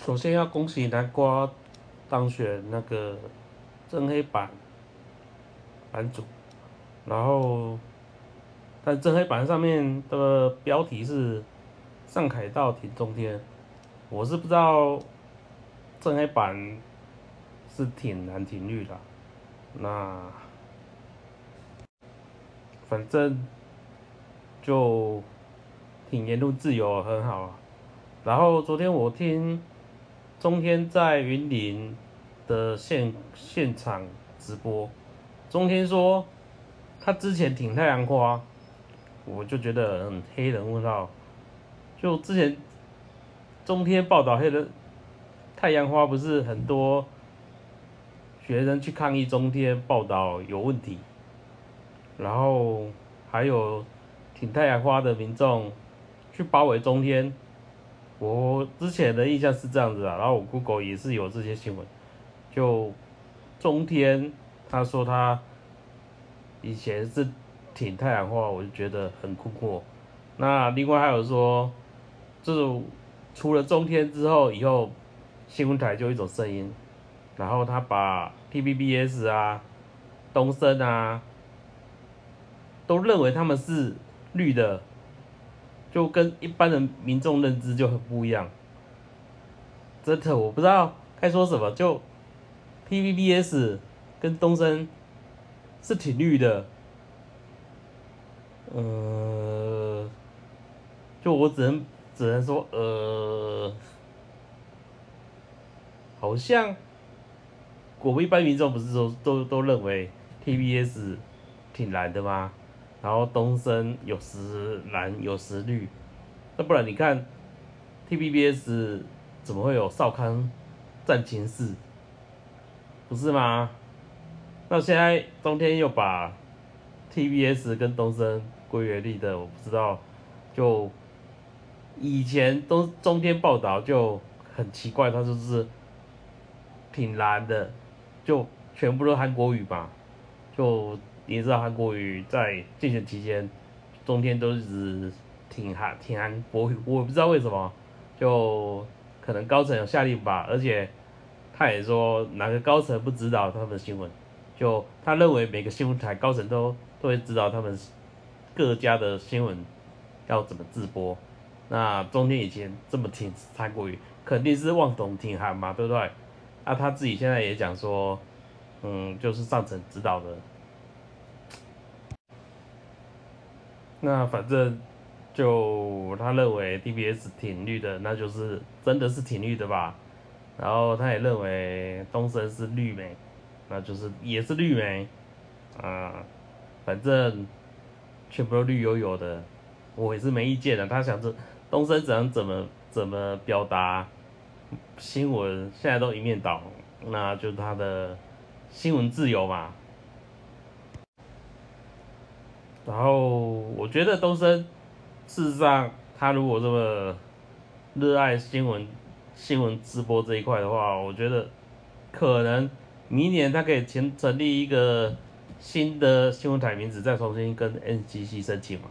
首先要恭喜南瓜当选那个真黑板版主，然后，但正黑板上面的标题是上海道挺中天，我是不知道正黑板是挺蓝挺绿的，那反正就挺言论自由很好啊。然后昨天我听中天在云林的现现场直播，中天说他之前挺太阳花，我就觉得很黑人问号。就之前中天报道黑人太阳花不是很多学生去抗议中天报道有问题，然后还有挺太阳花的民众去包围中天。我之前的印象是这样子啊，然后我 Google 也是有这些新闻，就中天他说他以前是挺太阳花，我就觉得很困惑。那另外还有说，这种除了中天之后，以后新闻台就一种声音，然后他把 TVBS 啊、东森啊，都认为他们是绿的。就跟一般的民众认知就很不一样，真的我不知道该说什么。就 TVBS 跟东森是挺绿的，呃，就我只能只能说，呃，好像我们一般民众不是说都都认为 TVBS 挺蓝的吗？然后东升有时蓝有时绿，那不然你看，TVBS 怎么会有少康战情室？不是吗？那现在中天又把 T B S 跟东升归原立的，我不知道。就以前都中天报道就很奇怪，他就是挺蓝的，就全部都韩国语吧，就。你知道韩国瑜在竞选期间，中天都一直挺韩挺韩国语，我不知道为什么，就可能高层有下令吧，而且他也说哪个高层不指导他们的新闻，就他认为每个新闻台高层都都会指导他们各家的新闻要怎么直播，那中天以前这么挺韩国语，肯定是望董挺韩嘛，对不对？那他自己现在也讲说，嗯，就是上层指导的。那反正就他认为 DBS 挺绿的，那就是真的是挺绿的吧。然后他也认为东升是绿媒，那就是也是绿媒啊。反正全部都绿油油的，我也是没意见的。他想着东升怎样怎么怎么表达新闻，现在都一面倒，那就他的新闻自由嘛。然后我觉得东升，事实上他如果这么热爱新闻、新闻直播这一块的话，我觉得可能明年他可以成成立一个新的新闻台名字，再重新跟 NGC 申请嘛。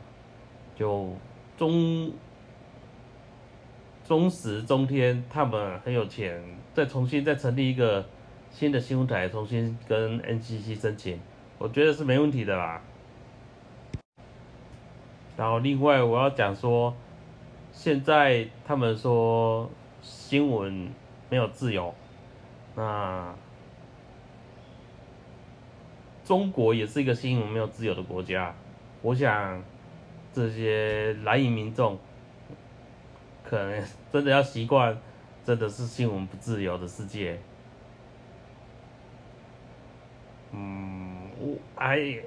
就中中时、中天他们很有钱，再重新再成立一个新的新闻台，重新跟 NGC 申请，我觉得是没问题的啦。然后另外我要讲说，现在他们说新闻没有自由，那中国也是一个新闻没有自由的国家。我想这些蓝营民众可能真的要习惯，真的是新闻不自由的世界。嗯，我哎。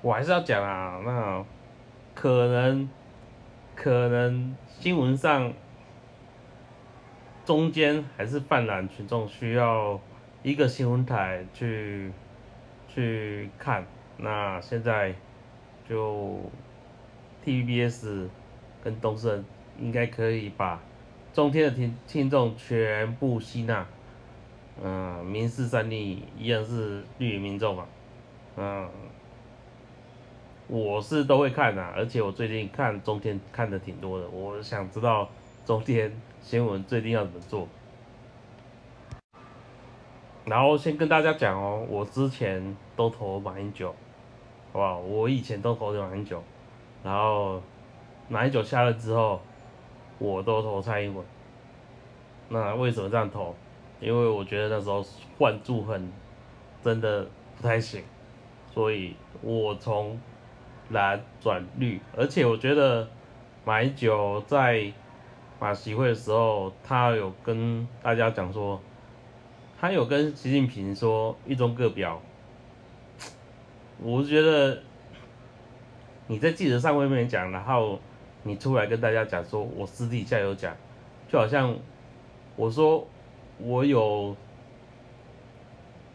我还是要讲啊，那可能可能新闻上中间还是泛滥群众需要一个新闻台去去看，那现在就 TVBS 跟东森应该可以把中天的听听众全部吸纳，嗯，民事三立一样是绿营民众嘛，嗯。我是都会看的，而且我最近看中天看的挺多的。我想知道中天新闻最近要怎么做。然后先跟大家讲哦，我之前都投马英九，好不好？我以前都投的马英九，然后马英九下了之后，我都投蔡英文。那为什么这样投？因为我觉得那时候换祝很真的不太行，所以我从蓝转绿，而且我觉得马英九在马习会的时候，他有跟大家讲说。他有跟习近平说一中各表，我觉得你在记者上会面讲，然后你出来跟大家讲说，我私底下有讲，就好像我说我有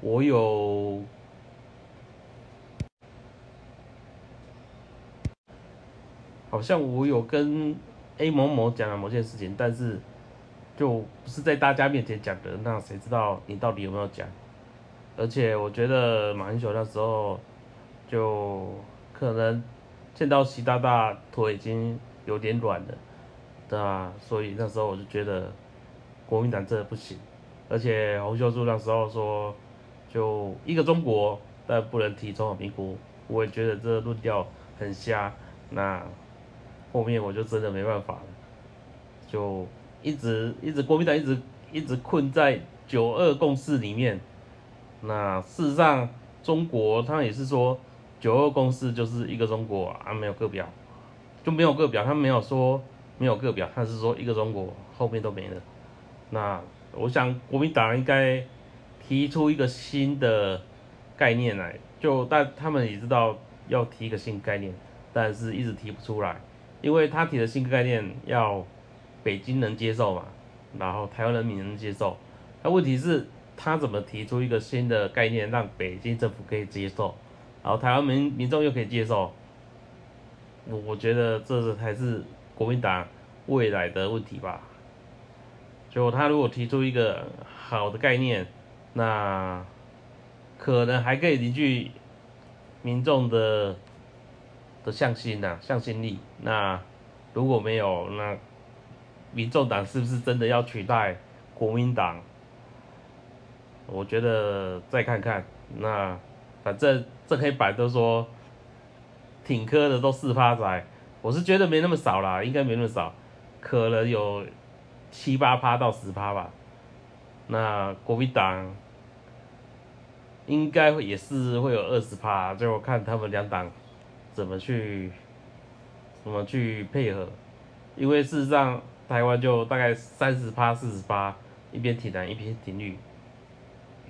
我有，好像我有跟 A 某某讲了某件事情，但是。就不是在大家面前讲的，那谁知道你到底有没有讲？而且我觉得马英九那时候就可能见到习大大腿已经有点软了，对吧？所以那时候我就觉得国民党真的不行。而且洪秀柱那时候说就一个中国，但不能提中华民国，我也觉得这论调很瞎。那后面我就真的没办法了，就。一直一直国民党一直一直困在九二共识里面，那事实上中国他也是说九二共识就是一个中国啊，没有个表，就没有个表，他没有说没有个表，他是说一个中国，后面都没了。那我想国民党应该提出一个新的概念来，就但他们也知道要提一个新概念，但是一直提不出来，因为他提的新概念要。北京能接受嘛？然后台湾人民能接受，那问题是，他怎么提出一个新的概念，让北京政府可以接受，然后台湾民民众又可以接受？我我觉得这是才是国民党未来的问题吧。就他如果提出一个好的概念，那可能还可以凝聚民众的的向心呐，向心力。那如果没有，那。民众党是不是真的要取代国民党？我觉得再看看。那反正这黑板都说挺科的都四趴仔，我是觉得没那么少啦，应该没那么少，可能有七八趴到十趴吧。那国民党应该也是会有二十趴，就看他们两党怎么去怎么去配合，因为事实上。台湾就大概三十八、四十八，一边挺蓝一边挺绿，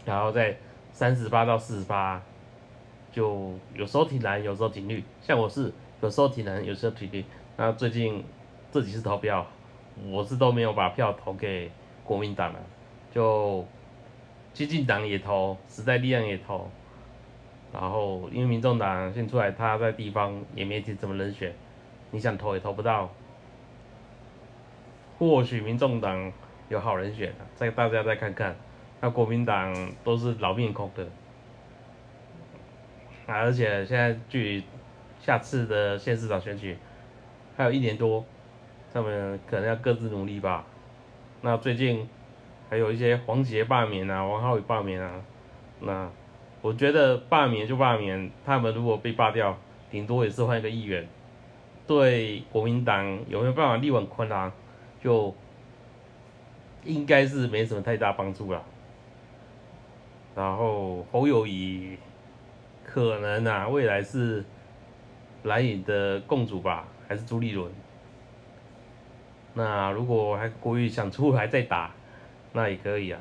然后在三十八到四十八，就有时候挺蓝，有时候挺绿。像我是有时候挺蓝，有时候挺绿。那最近这几次投票，我是都没有把票投给国民党了，就激进党也投，时代力量也投，然后因为民众党现出来，他在地方也没提怎么人选，你想投也投不到。或许民众党有好人选再大家再看看。那国民党都是老面孔的，而且现在距下次的县市长选举还有一年多，他们可能要各自努力吧。那最近还有一些黄杰罢免啊，王浩宇罢免啊，那我觉得罢免就罢免，他们如果被罢掉，顶多也是换一个议员，对国民党有没有办法力挽狂澜？就应该是没什么太大帮助了。然后侯友谊可能啊，未来是蓝营的共主吧，还是朱立伦？那如果还国瑜想出来再打，那也可以啊。